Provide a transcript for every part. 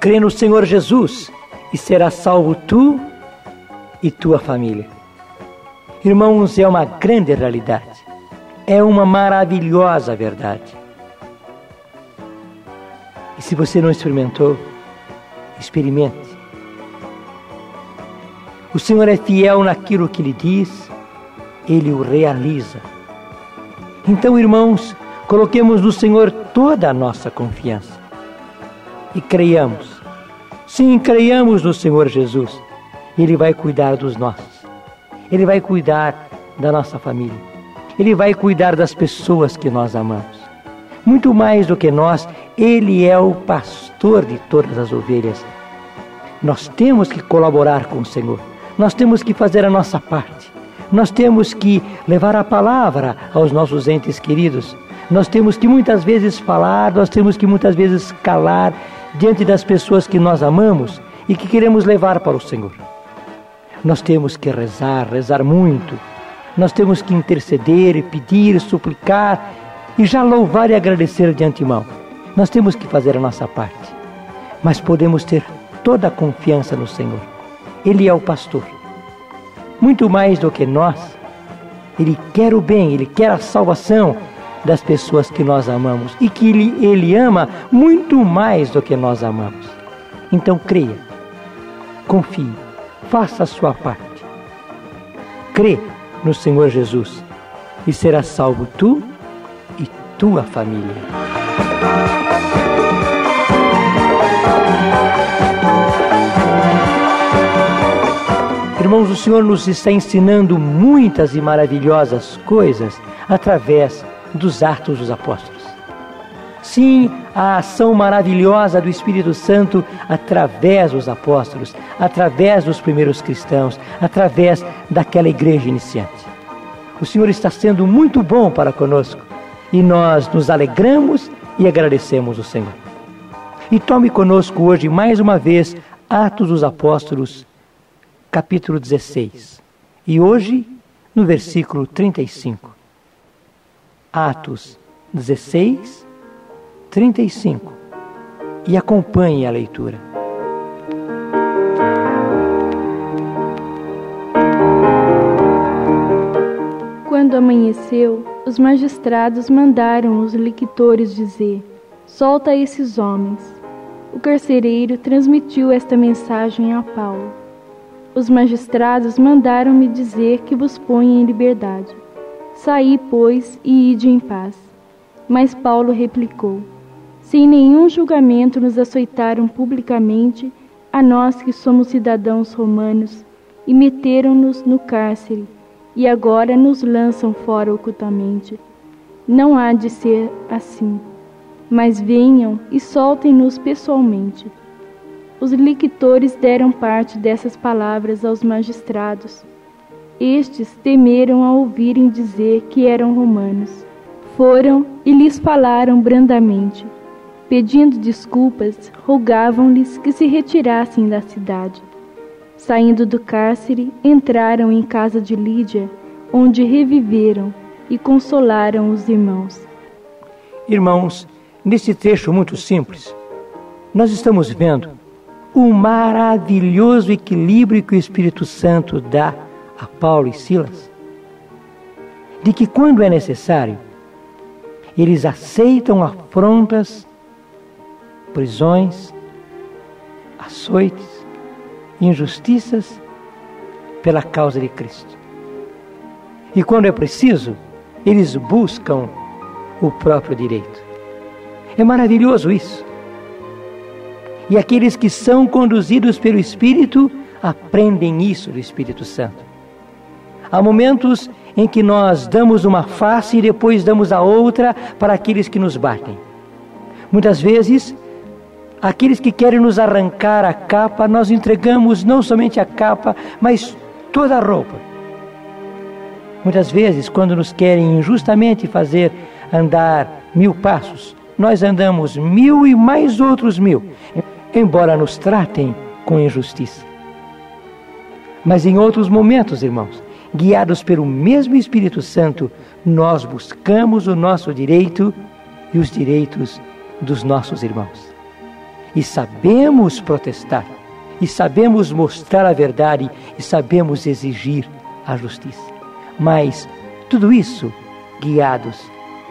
Crê no Senhor Jesus e serás salvo tu e tua família. Irmãos, é uma grande realidade. É uma maravilhosa verdade. E se você não experimentou, experimente. O Senhor é fiel naquilo que lhe diz, ele o realiza. Então, irmãos, coloquemos no Senhor toda a nossa confiança e creiamos. Sim, creiamos no Senhor Jesus. Ele vai cuidar dos nossos. Ele vai cuidar da nossa família. Ele vai cuidar das pessoas que nós amamos. Muito mais do que nós, Ele é o pastor de todas as ovelhas. Nós temos que colaborar com o Senhor. Nós temos que fazer a nossa parte. Nós temos que levar a palavra aos nossos entes queridos. Nós temos que muitas vezes falar, nós temos que muitas vezes calar diante das pessoas que nós amamos e que queremos levar para o Senhor. Nós temos que rezar, rezar muito. Nós temos que interceder, pedir, suplicar e já louvar e agradecer de antemão. Nós temos que fazer a nossa parte. Mas podemos ter toda a confiança no Senhor. Ele é o pastor. Muito mais do que nós, ele quer o bem, ele quer a salvação das pessoas que nós amamos e que ele, ele ama muito mais do que nós amamos. Então creia, confie, faça a sua parte. Crê no Senhor Jesus e será salvo tu e tua família. Irmãos, o Senhor nos está ensinando muitas e maravilhosas coisas através dos Atos dos Apóstolos. Sim, a ação maravilhosa do Espírito Santo através dos apóstolos, através dos primeiros cristãos, através daquela igreja iniciante. O Senhor está sendo muito bom para conosco e nós nos alegramos e agradecemos o Senhor. E tome conosco hoje mais uma vez Atos dos Apóstolos, capítulo 16. E hoje, no versículo 35. Atos 16, 35. E acompanhe a leitura. Quando amanheceu, os magistrados mandaram os lictores dizer: Solta esses homens. O carcereiro transmitiu esta mensagem a Paulo. Os magistrados mandaram-me dizer que vos ponha em liberdade. Saí, pois, e ide em paz. Mas Paulo replicou: Sem nenhum julgamento nos açoitaram publicamente, a nós que somos cidadãos romanos, e meteram-nos no cárcere, e agora nos lançam fora ocultamente. Não há de ser assim. Mas venham e soltem-nos pessoalmente os lictores deram parte dessas palavras aos magistrados. Estes temeram ao ouvirem dizer que eram romanos. Foram e lhes falaram brandamente. Pedindo desculpas, rogavam-lhes que se retirassem da cidade. Saindo do cárcere, entraram em casa de Lídia, onde reviveram e consolaram os irmãos. Irmãos, nesse trecho muito simples, nós estamos vendo o maravilhoso equilíbrio que o Espírito Santo dá a Paulo e Silas, de que quando é necessário, eles aceitam afrontas, prisões, açoites, injustiças pela causa de Cristo. E quando é preciso, eles buscam o próprio direito. É maravilhoso isso. E aqueles que são conduzidos pelo Espírito aprendem isso do Espírito Santo. Há momentos em que nós damos uma face e depois damos a outra para aqueles que nos batem. Muitas vezes, aqueles que querem nos arrancar a capa, nós entregamos não somente a capa, mas toda a roupa. Muitas vezes, quando nos querem injustamente fazer andar mil passos, nós andamos mil e mais outros mil embora nos tratem com injustiça. Mas em outros momentos, irmãos, guiados pelo mesmo Espírito Santo, nós buscamos o nosso direito e os direitos dos nossos irmãos. e sabemos protestar, e sabemos mostrar a verdade, e sabemos exigir a justiça. Mas tudo isso guiados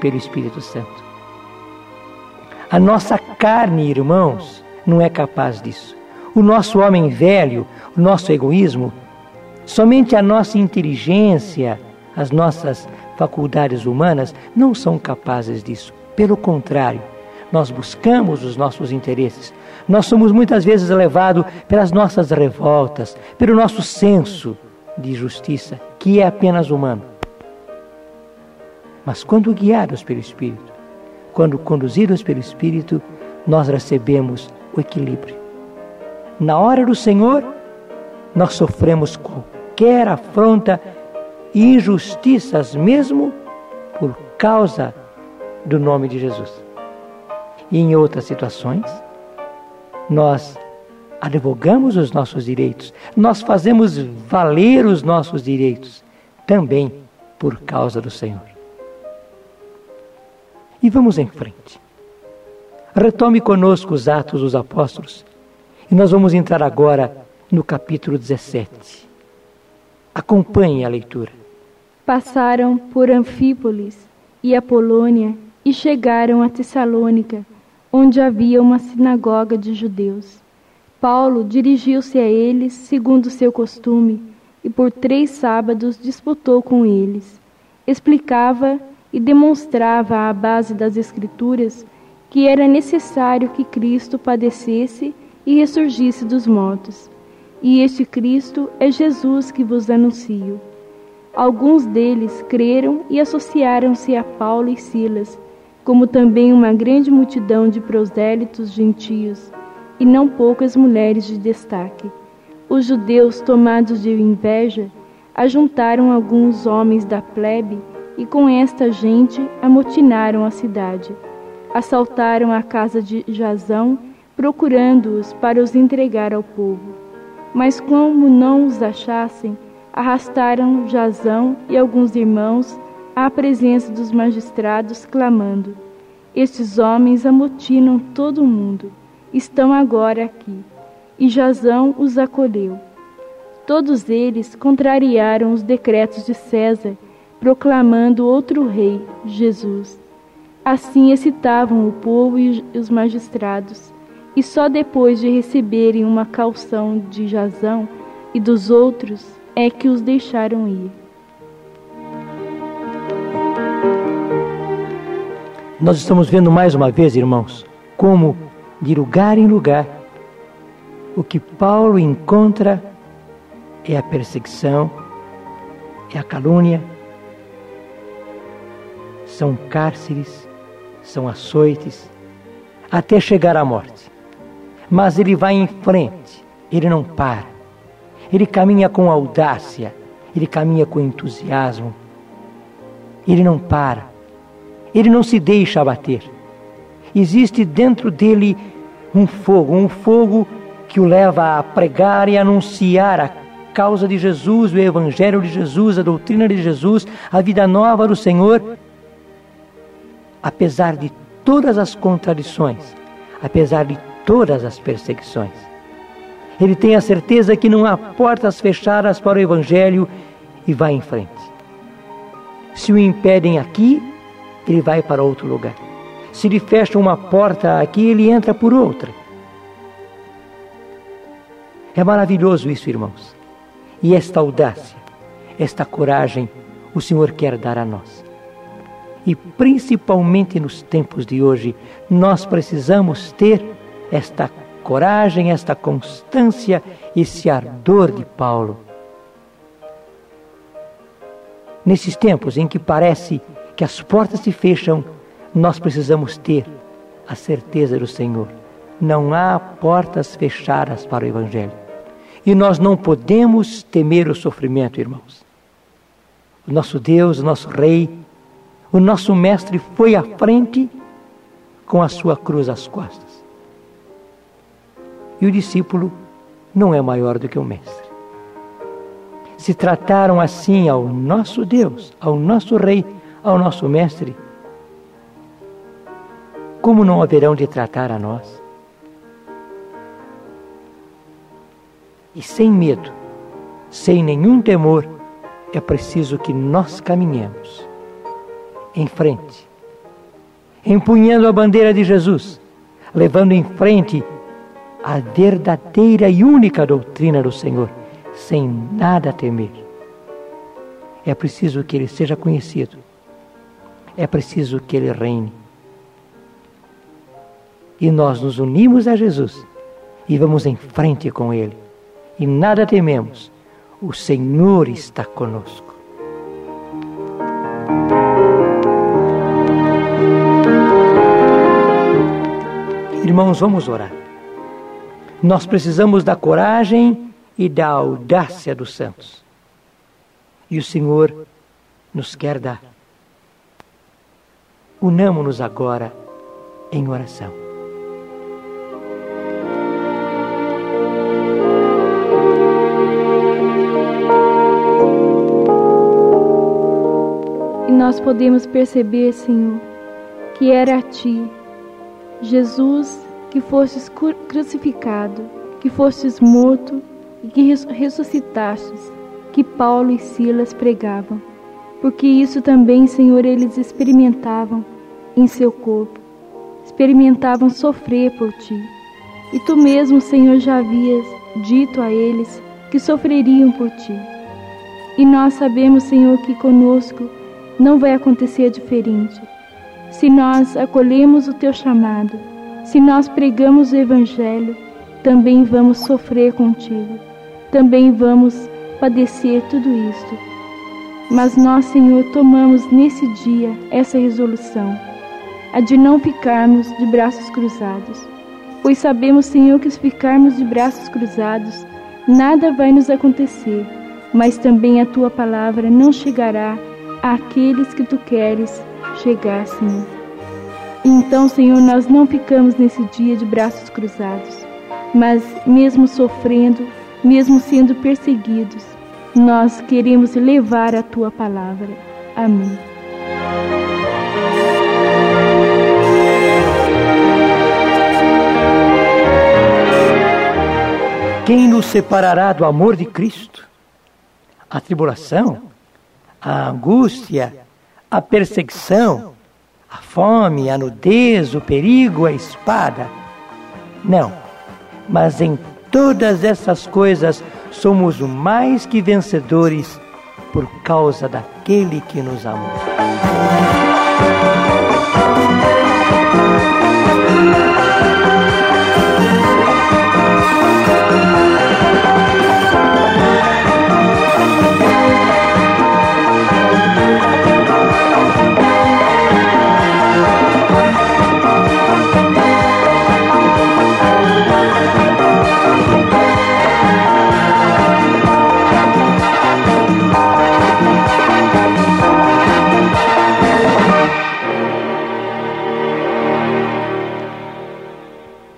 pelo Espírito Santo. A nossa carne, irmãos, não é capaz disso. O nosso homem velho, o nosso egoísmo, somente a nossa inteligência, as nossas faculdades humanas não são capazes disso. Pelo contrário, nós buscamos os nossos interesses. Nós somos muitas vezes levados pelas nossas revoltas, pelo nosso senso de justiça, que é apenas humano. Mas quando guiados pelo Espírito, quando conduzidos pelo Espírito, nós recebemos o equilíbrio. Na hora do Senhor, nós sofremos qualquer afronta e injustiças, mesmo por causa do nome de Jesus. E em outras situações, nós advogamos os nossos direitos, nós fazemos valer os nossos direitos, também por causa do Senhor. E vamos em frente. Retome conosco os Atos dos Apóstolos e nós vamos entrar agora no capítulo 17. Acompanhe a leitura. Passaram por Anfípolis e Apolônia e chegaram a Tessalônica, onde havia uma sinagoga de judeus. Paulo dirigiu-se a eles segundo seu costume e por três sábados disputou com eles. Explicava e demonstrava à base das Escrituras que era necessário que Cristo padecesse e ressurgisse dos mortos. E este Cristo é Jesus que vos anuncio. Alguns deles creram e associaram-se a Paulo e Silas, como também uma grande multidão de prosélitos gentios, e não poucas mulheres de destaque. Os judeus, tomados de inveja, ajuntaram alguns homens da plebe e com esta gente amotinaram a cidade. Assaltaram a casa de Jazão, procurando-os para os entregar ao povo. Mas como não os achassem, arrastaram Jazão e alguns irmãos à presença dos magistrados, clamando: Estes homens amotinam todo o mundo, estão agora aqui. E Jazão os acolheu. Todos eles contrariaram os decretos de César proclamando outro rei, Jesus. Assim excitavam o povo e os magistrados, e só depois de receberem uma calção de Jazão e dos outros é que os deixaram ir. Nós estamos vendo mais uma vez, irmãos, como de lugar em lugar o que Paulo encontra é a perseguição, é a calúnia, são cárceres, são açoites, até chegar à morte. Mas ele vai em frente, ele não para. Ele caminha com audácia, ele caminha com entusiasmo. Ele não para, ele não se deixa abater. Existe dentro dele um fogo, um fogo que o leva a pregar e anunciar a causa de Jesus, o Evangelho de Jesus, a doutrina de Jesus, a vida nova do Senhor apesar de todas as contradições, apesar de todas as perseguições. Ele tem a certeza que não há portas fechadas para o Evangelho e vai em frente. Se o impedem aqui, ele vai para outro lugar. Se lhe fecham uma porta aqui, ele entra por outra. É maravilhoso isso, irmãos. E esta audácia, esta coragem, o Senhor quer dar a nós. E principalmente nos tempos de hoje, nós precisamos ter esta coragem, esta constância, esse ardor de Paulo. Nesses tempos em que parece que as portas se fecham, nós precisamos ter a certeza do Senhor. Não há portas fechadas para o Evangelho. E nós não podemos temer o sofrimento, irmãos. O nosso Deus, o nosso Rei, o nosso mestre foi à frente com a sua cruz às costas. E o discípulo não é maior do que o mestre. Se trataram assim ao nosso Deus, ao nosso Rei, ao nosso Mestre, como não haverão de tratar a nós? E sem medo, sem nenhum temor, é preciso que nós caminhemos em frente, empunhando a bandeira de Jesus, levando em frente a verdadeira e única doutrina do Senhor, sem nada temer. É preciso que ele seja conhecido, é preciso que ele reine. E nós nos unimos a Jesus e vamos em frente com ele, e nada tememos, o Senhor está conosco. Irmãos, vamos orar. Nós precisamos da coragem e da audácia dos santos. E o Senhor nos quer dar. Unamos-nos agora em oração. E nós podemos perceber, Senhor, que era a Ti, Jesus, que fostes crucificado, que fostes morto e que ressuscitastes, que Paulo e Silas pregavam. Porque isso também, Senhor, eles experimentavam em seu corpo, experimentavam sofrer por Ti. E Tu mesmo, Senhor, já havias dito a eles que sofreriam por Ti. E nós sabemos, Senhor, que conosco não vai acontecer diferente. Se nós acolhemos o teu chamado, se nós pregamos o Evangelho, também vamos sofrer contigo, também vamos padecer tudo isto. Mas nós, Senhor, tomamos nesse dia essa resolução, a de não ficarmos de braços cruzados, pois sabemos, Senhor, que se ficarmos de braços cruzados, nada vai nos acontecer, mas também a tua palavra não chegará àqueles que tu queres chegar, Senhor. Então, Senhor, nós não ficamos nesse dia de braços cruzados, mas mesmo sofrendo, mesmo sendo perseguidos, nós queremos levar a tua palavra. Amém. Quem nos separará do amor de Cristo? A tribulação? a angústia, a perseguição, a fome, a nudez, o perigo, a espada. Não, mas em todas essas coisas somos mais que vencedores por causa daquele que nos amou.